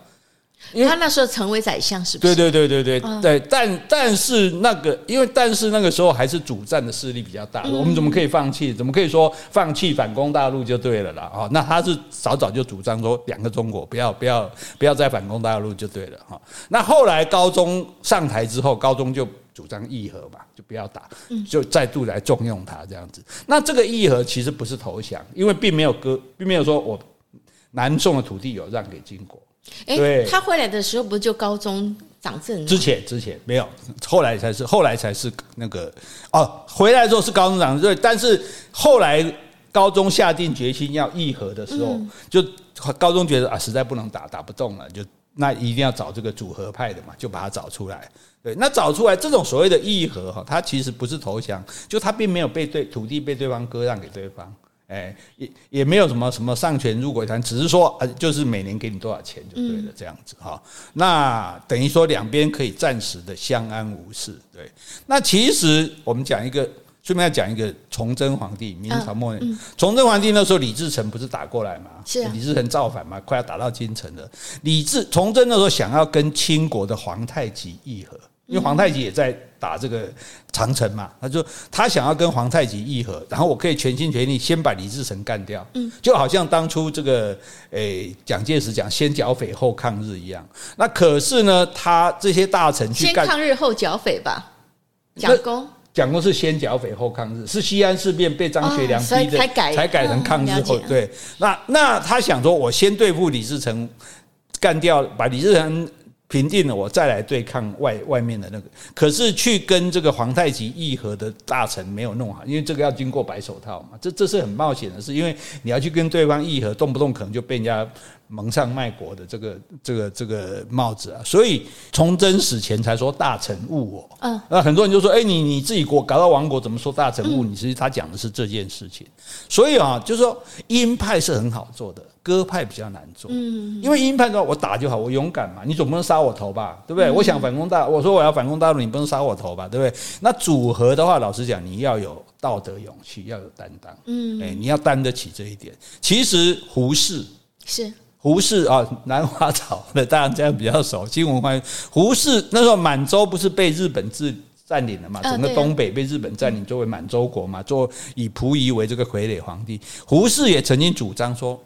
因为他那时候成为宰相，是不是？对对对对对、但但是那个，因为但是那个时候还是主战的势力比较大，我们怎么可以放弃？怎么可以说放弃反攻大陆就对了啦？啊，那他是早早就主张说两个中国，不要不要不要再反攻大陆就对了哈。那后来高宗上台之后，高宗就主张议和嘛，就不要打，就再度来重用他这样子。那这个议和其实不是投降，因为并没有割，并没有说我南宋的土地有让给金国。哎，对他回来的时候不是就高宗掌政？之前之前没有，后来才是后来才是那个哦，回来之后是高宗掌政，但是后来高中下定决心要议和的时候，嗯、就高中觉得啊，实在不能打，打不动了，就那一定要找这个主和派的嘛，就把他找出来。对，那找出来这种所谓的议和哈，他其实不是投降，就他并没有被对土地被对方割让给对方。哎，也也没有什么什么上权入国谈，只是说呃，就是每年给你多少钱就对了，这样子哈。那等于说两边可以暂时的相安无事。对，那其实我们讲一个，顺便要讲一个崇祯皇帝，明朝末年，崇祯皇帝那时候李自成不是打过来吗？是李自成造反嘛，快要打到京城了。李自崇祯那时候想要跟清国的皇太极议和。因为皇太极也在打这个长城嘛，他就他想要跟皇太极议和，然后我可以全心全力先把李自成干掉，嗯，就好像当初这个诶蒋介石讲先剿匪后抗日一样。那可是呢，他这些大臣去干先抗日后剿匪吧？蒋公蒋公是先剿匪后抗日，是西安事变被张学良逼的才改才改成抗日后。对，那那他想说，我先对付李自成，干掉把李自成。平定了，我再来对抗外外面的那个。可是去跟这个皇太极议和的大臣没有弄好，因为这个要经过白手套嘛，这这是很冒险的事，因为你要去跟对方议和，动不动可能就被人家蒙上卖国的这个这个这个帽子啊。所以崇祯死前才说大臣误我。嗯，那很多人就说，哎，你你自己国搞到亡国，怎么说大臣误你？其实他讲的是这件事情。所以啊，就是说鹰派是很好做的。鸽派比较难做，嗯，因为鹰派说，我打就好，我勇敢嘛，你总不能杀我头吧，对不对？我想反攻大，我说我要反攻大陆，你不能杀我头吧，对不对？那组合的话，老实讲，你要有道德勇气，要有担当，嗯，哎，你要担得起这一点。其实胡适是胡适啊，南华早的，大家这样比较熟。新文化胡适那时候满洲不是被日本治占领了嘛？整个东北被日本占领，作为满洲国嘛，做以溥仪为这个傀儡皇帝。胡适也曾经主张说。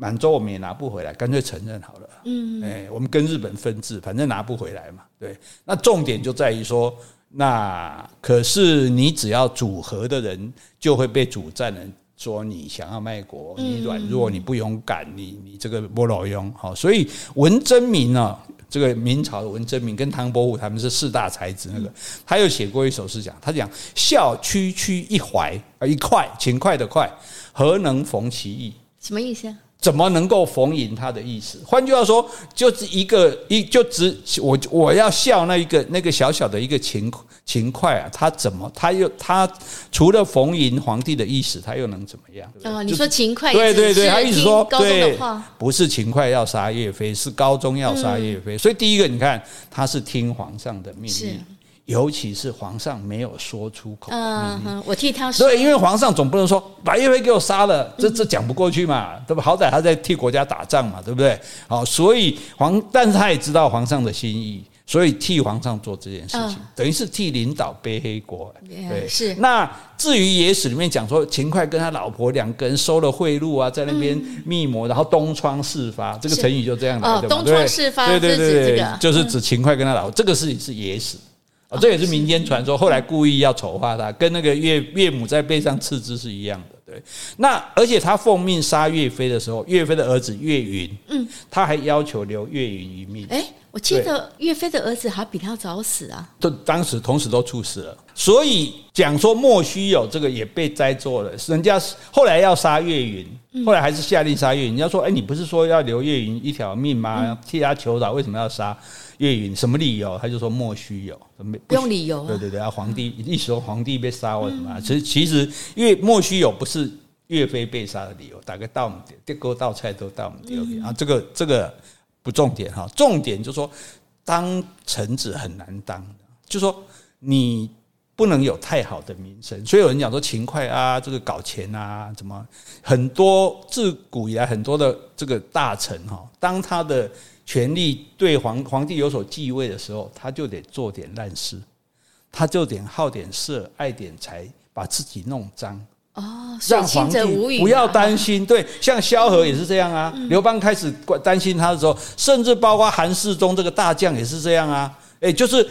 满洲我们也拿不回来，干脆承认好了。嗯，哎，我们跟日本分治，反正拿不回来嘛。对，那重点就在于说，那可是你只要组合的人，就会被主战人说你想要卖国，你软弱，你不勇敢，你你这个不老庸。好，所以文征明啊，这个明朝的文征明跟唐伯虎他们是四大才子，那个他有写过一首诗讲，他讲笑区区一怀啊一块，勤快的快，何能逢其意？什么意思啊？怎么能够逢迎他的意思？换句话说，就是一个一就只我我要笑那一个那个小小的一个勤勤快啊，他怎么他又他除了逢迎皇帝的意思，他又能怎么样？哦，你说勤快，对对对，他意思说对，不是勤快要杀岳飞，是高宗要杀岳飞。所以第一个，你看他是听皇上的命令。尤其是皇上没有说出口，嗯，我替他说。对，因为皇上总不能说白岳飞给我杀了，这这讲不过去嘛，对吧？好歹他在替国家打仗嘛，对不对？好，所以皇，但是他也知道皇上的心意，所以替皇上做这件事情，等于是替领导背黑锅。对，是。那至于野史里面讲说，秦桧跟他老婆两个人收了贿赂啊，在那边密谋，然后东窗事发，这个成语就这样来的嘛。东窗事发，对对对对，就是指秦桧跟他老婆，这个事情是野史。啊，这也是民间传说，后来故意要丑化他，跟那个岳岳母在背上刺字是一样的。对，那而且他奉命杀岳飞的时候，岳飞的儿子岳云，嗯，他还要求留岳云一命。哎，我记得岳飞的儿子还比他早死啊，都当时同时都猝死了。所以讲说莫须有这个也被栽作了，人家后来要杀岳云，后来还是下令杀岳云。人家说，哎，你不是说要留岳云一条命吗？替他求饶，为什么要杀？岳云什么理由？他就说莫须有，不用理由。对对对啊，皇帝一说皇帝被杀或什么，其实其实因为莫须有不是岳飞被杀的理由，大概到我们这个道菜都到我们这边啊，这个这个不重点哈，重点就是说，当臣子很难当，就是说你不能有太好的名声，所以有人讲说勤快啊，这个搞钱啊，怎么很多自古以来很多的这个大臣哈，当他的权力对皇皇帝有所继位的时候，他就得做点烂事，他就得好点色，爱点财，把自己弄脏。哦，让皇帝不要担心。对，像萧何也是这样啊。刘邦开始担心他的时候，甚至包括韩世忠这个大将也是这样啊。哎，就是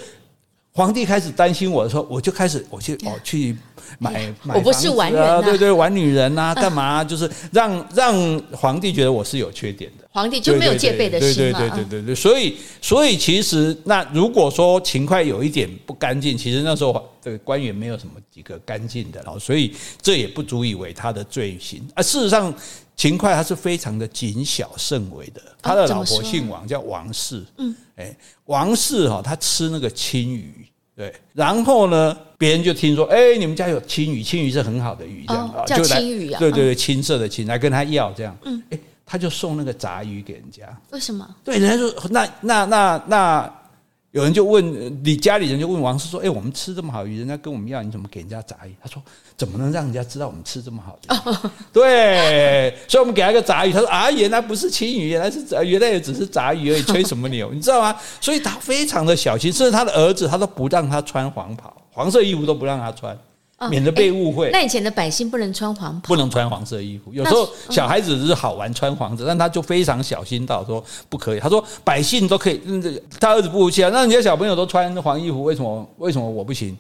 皇帝开始担心我的时候，我就开始我去哦去。买买房子啊，对对，玩女人呐，干嘛？就是让让皇帝觉得我是有缺点的，皇帝就没有戒备的心嘛。对对对对对对，所以所以其实那如果说秦桧有一点不干净，其实那时候这个官员没有什么几个干净的，所以这也不足以为他的罪行。啊，事实上秦桧他是非常的谨小慎微的，他的老婆姓王，叫王氏。嗯，哎，王氏哈，他吃那个青鱼。对，然后呢，别人就听说，哎，你们家有青鱼，青鱼是很好的鱼，这样啊，叫青鱼啊，对对对，青色的青，来跟他要这样，嗯，哎，他就送那个杂鱼给人家，为什么？对，人家说，那那那那。有人就问你家里人就问王氏说：“哎，我们吃这么好鱼，人家跟我们要，你怎么给人家杂鱼？”他说：“怎么能让人家知道我们吃这么好的？” 对，所以我们给他一个杂鱼。他说：“啊，原来不是青鱼，原来是原来也只是杂鱼而已，吹什么牛？你知道吗？”所以他非常的小心，甚至他的儿子他都不让他穿黄袍，黄色衣服都不让他穿。免得被误会。那以前的百姓不能穿黄袍，不能穿黄色衣服。有时候小孩子只是好玩穿黄色，但他就非常小心到说不可以。他说百姓都可以，他儿子不服气啊，那人家小朋友都穿黄衣服，为什么为什么我不行？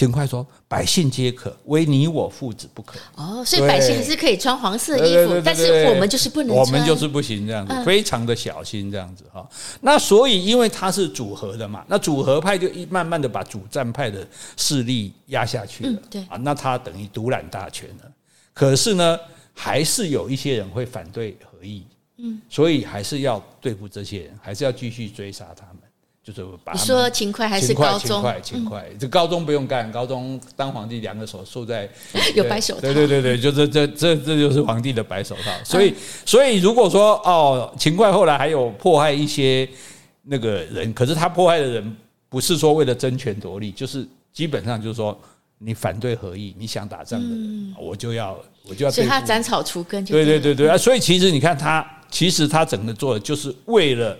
秦桧说：“百姓皆可，唯你我父子不可。”哦，所以百姓还是可以穿黄色衣服，但是我们就是不能。我们就是不行，这样子，非常的小心，这样子哈。那所以，因为他是主和的嘛，那主和派就一慢慢的把主战派的势力压下去了。对啊，那他等于独揽大权了。可是呢，还是有一些人会反对和议，嗯，所以还是要对付这些人，还是要继续追杀他们。就是把你说勤快还是高中？勤快，勤快，这高中不用干，高中当皇帝两个手束在 有白手套。对对对对，就这这这这就是皇帝的白手套。所以所以如果说哦，勤快后来还有迫害一些那个人，可是他迫害的人不是说为了争权夺利，就是基本上就是说你反对合议，你想打仗的人，我就要我就要。所以他斩草除根。对对对对啊！所以其实你看他，其实他整个做的就是为了。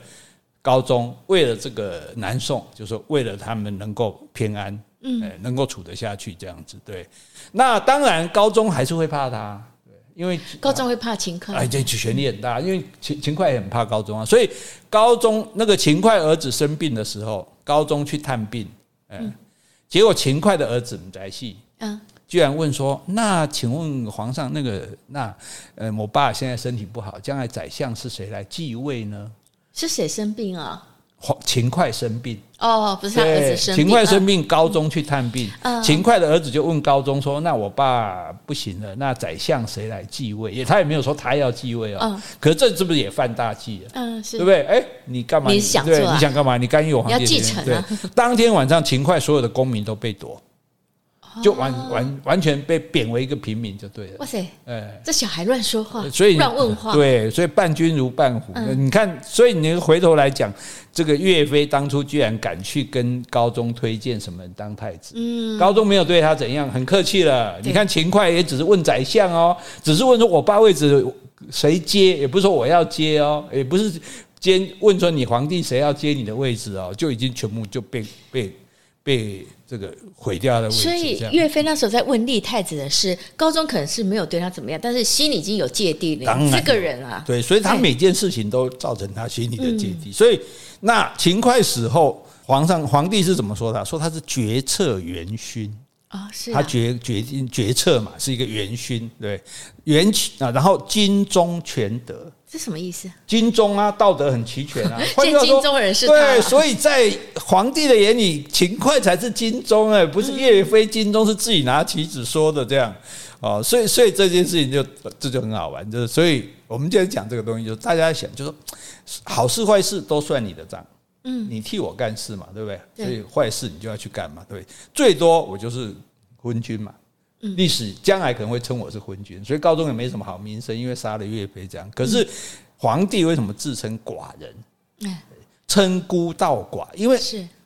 高宗为了这个南宋，就是为了他们能够偏安，嗯，能够处得下去这样子，对。那当然，高宗还是会怕他，对，因为高宗会怕秦桧，哎，这权力很大，因为秦秦桧也很怕高宗啊。所以高宗那个秦桧儿子生病的时候，高宗去探病，嗯，结果秦桧的儿子母宅戏，嗯，居然问说：“那请问皇上，那个那呃，我爸现在身体不好，将来宰相是谁来继位呢？”是谁生病啊？秦桧生病哦，不是他儿子生病。秦桧生病，高中去探病。秦桧的儿子就问高中说：“那我爸不行了，那宰相谁来继位？”也他也没有说他要继位哦。可是这是不是也犯大忌了？嗯，是，对不对？哎，你干嘛？你想对？你想干嘛？你干预我皇帝？要继承啊！当天晚上，秦桧所有的公民都被夺。就完完完全被贬为一个平民就对了。哇塞，哎，这小孩乱说话，所以乱问话。对，所以伴君如伴虎。你看，所以你回头来讲，这个岳飞当初居然敢去跟高宗推荐什么人当太子。嗯，高宗没有对他怎样，很客气了。你看秦桧也只是问宰相哦，只是问说我爸位置谁接，也不是说我要接哦，也不是接问说你皇帝谁要接你的位置哦，就已经全部就被被。被这个毁掉的位置，所以岳飞那时候在问立太子的事，高宗可能是没有对他怎么样，但是心里已经有芥蒂了。这个人啊，对，所以他每件事情都造成他心里的芥蒂。所以那秦桧死后，皇上皇帝是怎么说的？说他是决策元勋啊，是他决决定决策嘛，是一个元勋，对元啊，然后金忠全德。这什么意思？金忠啊，道德很齐全啊。见金忠人是他。对，所以在皇帝的眼里，秦桧才是金忠哎，不是岳飞。金忠是自己拿棋子说的这样哦，所以所以这件事情就这就很好玩，就是所以我们今天讲这个东西，就是大家想，就是说好事坏事都算你的账，嗯，你替我干事嘛，对不对？所以坏事你就要去干嘛，对不对？最多我就是昏君嘛。历史将来可能会称我是昏君，所以高宗也没什么好名声，因为杀了岳飞这样。可是皇帝为什么自称寡人？称孤道寡，因为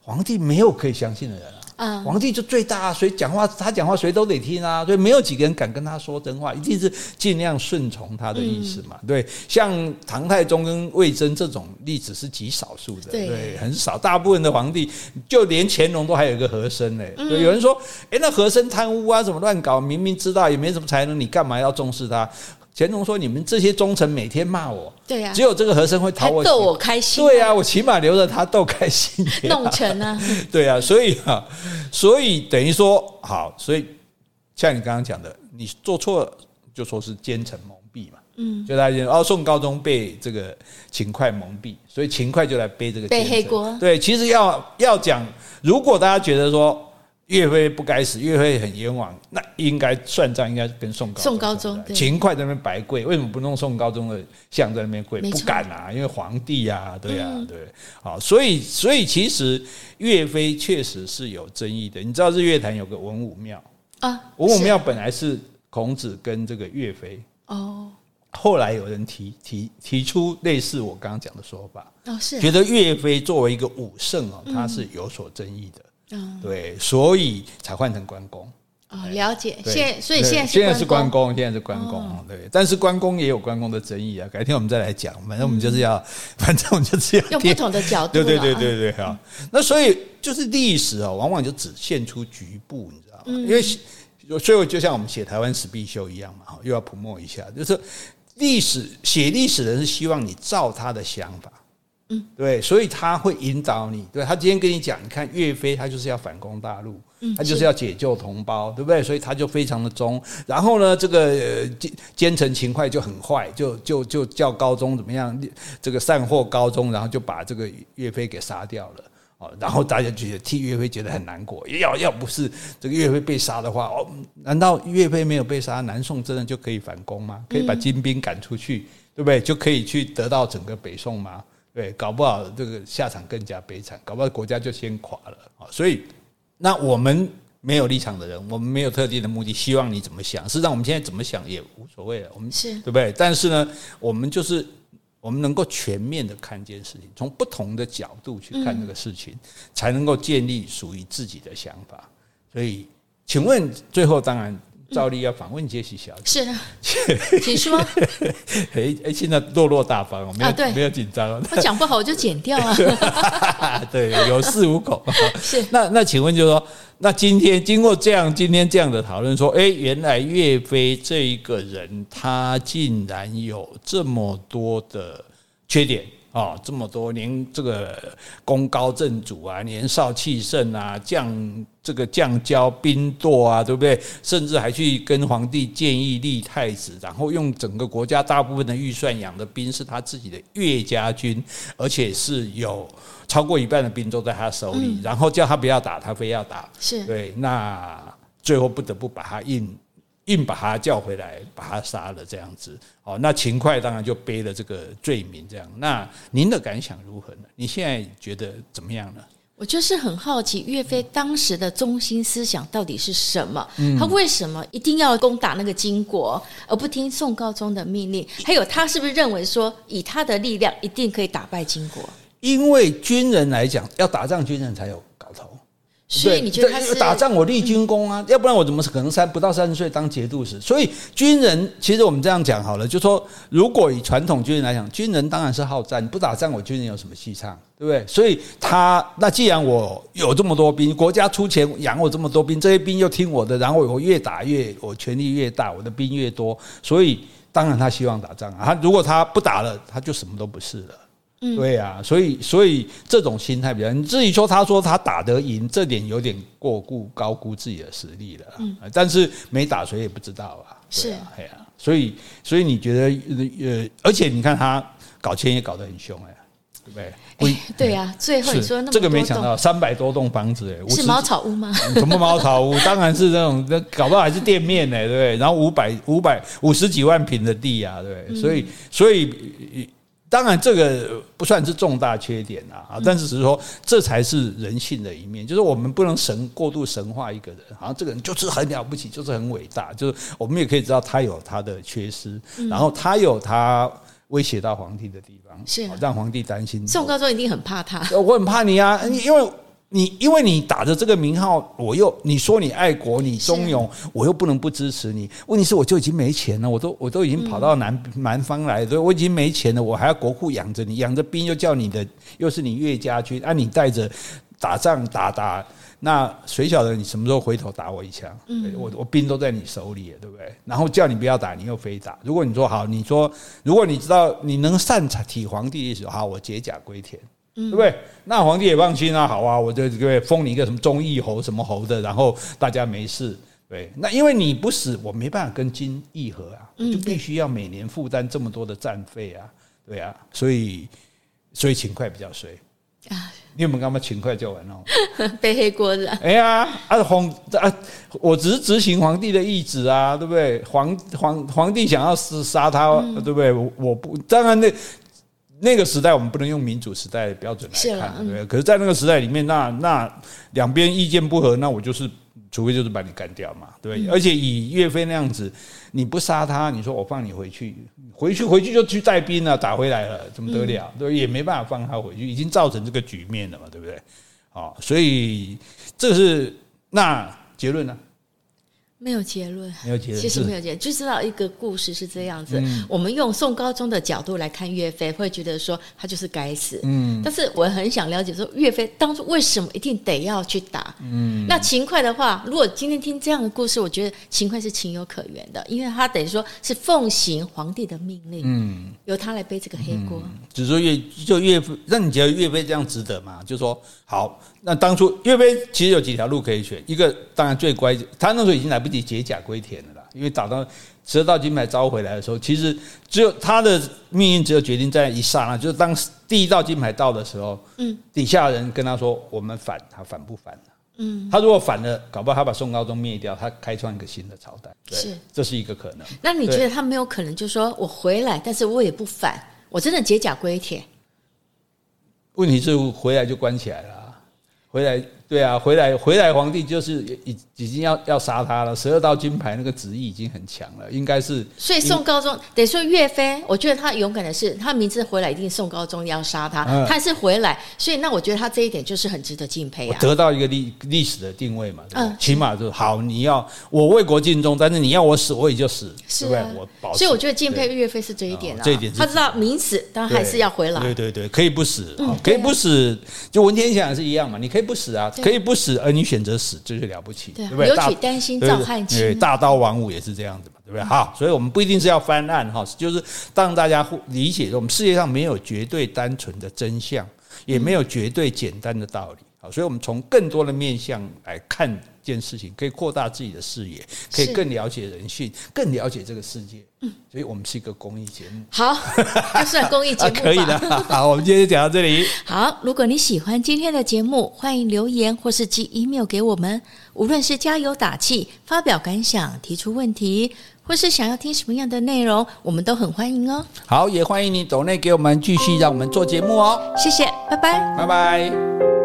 皇帝没有可以相信的人啊。啊，皇帝就最大，谁讲话他讲话谁都得听啊，所以没有几个人敢跟他说真话，一定是尽量顺从他的意思嘛。对，像唐太宗跟魏征这种例子是极少数的，对，很少。大部分的皇帝，就连乾隆都还有一个和珅呢。对，有人说，哎，那和珅贪污啊，怎么乱搞？明明知道也没什么才能，你干嘛要重视他？乾隆说：“你们这些忠臣每天骂我，对呀，只有这个和珅会讨我逗我开心。对呀，我起码留着他逗开心。弄臣啊，对呀，所以啊，所以等于说好，所以像你刚刚讲的，你做错了就说是奸臣蒙蔽嘛。嗯，就大家哦，宋高宗被这个秦桧蒙蔽，所以秦桧就来背这个背黑锅。对，其实要要讲，如果大家觉得说。”岳飞不该死，岳飞很冤枉，那应该算账，应该是跟宋高宋高宗秦桧在那边白跪，为什么不弄宋高宗的像在那边跪？不敢啊，因为皇帝啊，对啊，对，好，所以所以其实岳飞确实是有争议的。你知道日月潭有个文武庙啊，文武庙本来是孔子跟这个岳飞哦，后来有人提提提出类似我刚刚讲的说法哦，是觉得岳飞作为一个武圣哦，他是有所争议的。嗯，对，所以才换成关公。哦，了解。现所以现在现在是关公，现在是关公。对，但是关公也有关公的争议啊。改天我们再来讲。反正我们就是要，反正我们就是要用不同的角度。对对对对对，好。那所以就是历史啊，往往就只现出局部，你知道吗？因为所以就像我们写台湾史必修一样嘛，又要铺墨一下，就是历史写历史的人是希望你照他的想法。嗯，对，所以他会引导你。对，他今天跟你讲，你看岳飞，他就是要反攻大陆，他就是要解救同胞，对不对？所以他就非常的忠。然后呢，这个奸奸臣秦桧就很坏，就就就叫高宗怎么样，这个散祸高宗，然后就把这个岳飞给杀掉了。哦，然后大家觉得替岳飞觉得很难过。要要不是这个岳飞被杀的话，哦，难道岳飞没有被杀，南宋真的就可以反攻吗？可以把金兵赶出去，对不对？就可以去得到整个北宋吗？对，搞不好这个下场更加悲惨，搞不好国家就先垮了啊！所以，那我们没有立场的人，我们没有特定的目的，希望你怎么想。实际上，我们现在怎么想也无所谓了。我们是对不对？但是呢，我们就是我们能够全面的看见事情，从不同的角度去看这个事情，才能够建立属于自己的想法。所以，请问最后当然。照例要访问杰西小姐，是的，请说。哎哎，现在落落大方，没有、啊、没有紧张。他讲不好我就剪掉啊。对，有恃无恐。是那那，请问就是说，那今天经过这样今天这样的讨论，说，哎，原来岳飞这一个人，他竟然有这么多的缺点。哦，这么多年，这个功高震主啊，年少气盛啊，将这个降骄兵惰啊，对不对？甚至还去跟皇帝建议立太子，然后用整个国家大部分的预算养的兵是他自己的岳家军，而且是有超过一半的兵都在他手里，嗯、然后叫他不要打，他非要打，是对，那最后不得不把他硬。硬把他叫回来，把他杀了，这样子哦。那秦桧当然就背了这个罪名，这样。那您的感想如何呢？你现在觉得怎么样呢？我就是很好奇，岳飞当时的中心思想到底是什么？嗯、他为什么一定要攻打那个金国，而不听宋高宗的命令？还有，他是不是认为说，以他的力量一定可以打败金国？因为军人来讲，要打仗，军人才有。所以你觉得他是打仗，我立军功啊，要不然我怎么可能三不到三十岁当节度使？所以军人其实我们这样讲好了，就说如果以传统军人来讲，军人当然是好战，不打仗我军人有什么戏唱，对不对？所以他那既然我有这么多兵，国家出钱养我这么多兵，这些兵又听我的，然后我越打越我权力越大，我的兵越多，所以当然他希望打仗啊。他如果他不打了，他就什么都不是了。对呀、啊，所以所以这种心态比较，你至于说他说他打得赢，这点有点过估高估自己的实力了。嗯，但是没打谁也不知道啊。是，哎呀，所以所以你觉得呃，而且你看他搞钱也搞得很凶哎，对不对？哎，对呀，最后你说那么这个没想到三百多栋房子哎，是茅草屋吗？什么茅草屋？当然是那种，那搞不好还是店面呢，对不对？然后五百五百五十几万平的地啊，对，所以所以。当然这个不算是重大缺点啊，但是只是说这才是人性的一面，就是我们不能神过度神化一个人，好像这个人就是很了不起，就是很伟大，就是我们也可以知道他有他的缺失，然后他有他威胁到皇帝的地方，是让皇帝担心。宋高宗一定很怕他，我很怕你啊，因为。你因为你打着这个名号，我又你说你爱国，你忠勇，我又不能不支持你。问题是我就已经没钱了，我都我都已经跑到南南方来，所以我已经没钱了，我还要国库养着你，养着兵又叫你的，又是你岳家军，啊，你带着打仗打打，那谁晓得你什么时候回头打我一枪？我我兵都在你手里，对不对？然后叫你不要打，你又非打。如果你说好，你说如果你知道你能善体皇帝的意思，好，我解甲归田。对不对？那皇帝也放心啊，好啊，我就各位封你一个什么忠义侯什么侯的，然后大家没事。对，那因为你不死，我没办法跟金议和啊，就必须要每年负担这么多的战费啊，对啊，所以所以勤快比较衰啊。你有没有干嘛勤快就完了？背黑锅子。哎呀，啊皇啊，我只是执行皇帝的意志啊，对不对？皇皇皇帝想要杀杀他，嗯、对不对？我不当然那。那个时代我们不能用民主时代的标准来看，对不对？可是，在那个时代里面，那那两边意见不合，那我就是，除非就是把你干掉嘛，对不对？而且以岳飞那样子，你不杀他，你说我放你回去，回去回去就去带兵了，打回来了，怎么得了？对，也没办法放他回去，已经造成这个局面了嘛，对不对？好，所以这是那结论呢？没有结论，没有结论，其实没有结论，就知道一个故事是这样子。我们用宋高宗的角度来看岳飞，会觉得说他就是该死。嗯，但是我很想了解说岳飞当初为什么一定得要去打？嗯，那秦桧的话，如果今天听这样的故事，我觉得秦桧是情有可原的，因为他等于说是奉行皇帝的命令，嗯，由他来背这个黑锅。只是说岳就岳飞，那你觉得岳飞这样值得吗？就说好。那当初岳飞其实有几条路可以选，一个当然最乖，他那时候已经来不及解甲归田了啦，因为打到十二道金牌招回来的时候，其实只有他的命运只有决定在一刹那，就是当第一道金牌到的时候，嗯，底下人跟他说我们反，他反不反？嗯，他如果反了，搞不好他把宋高宗灭掉，他开创一个新的朝代，对，是，这是一个可能。那你觉得他没有可能，就是说我回来，但是我也不反，我真的解甲归田？问题是回来就关起来了。回来，对啊，回来回来，皇帝就是已已经要要杀他了。十二道金牌那个旨意已经很强了，应该是。所以宋高宗得说岳飞，我觉得他勇敢的是，他明知回来一定宋高宗要杀他，嗯、他是回来，所以那我觉得他这一点就是很值得敬佩啊。得到一个历历史的定位嘛，对嗯，起码就是好，你要我为国尽忠，但是你要我死，我也就死，是、啊、对不对？我保。所以我觉得敬佩岳飞是这一点啊，这一点他知道明死，但还是要回来。对对对，可以不死，嗯、可以不死，就文天祥也是一样嘛，你可以。不死啊，可以不死，而你选择死，这就了不起，对不对？尤其担心赵汉卿，大刀王五也是这样子嘛，对不对？好，所以我们不一定是要翻案哈，就是让大家理解，我们世界上没有绝对单纯的真相，也没有绝对简单的道理。好，所以我们从更多的面向来看。件事情可以扩大自己的视野，可以更了解人性，更了解这个世界。嗯，所以我们是一个公益节目。好，就算公益节目、啊、可以的。好，我们今天就讲到这里。好，如果你喜欢今天的节目，欢迎留言或是寄 email 给我们。无论是加油打气、发表感想、提出问题，或是想要听什么样的内容，我们都很欢迎哦。好，也欢迎你抖内给我们继续让我们做节目哦。谢谢，拜拜，拜拜。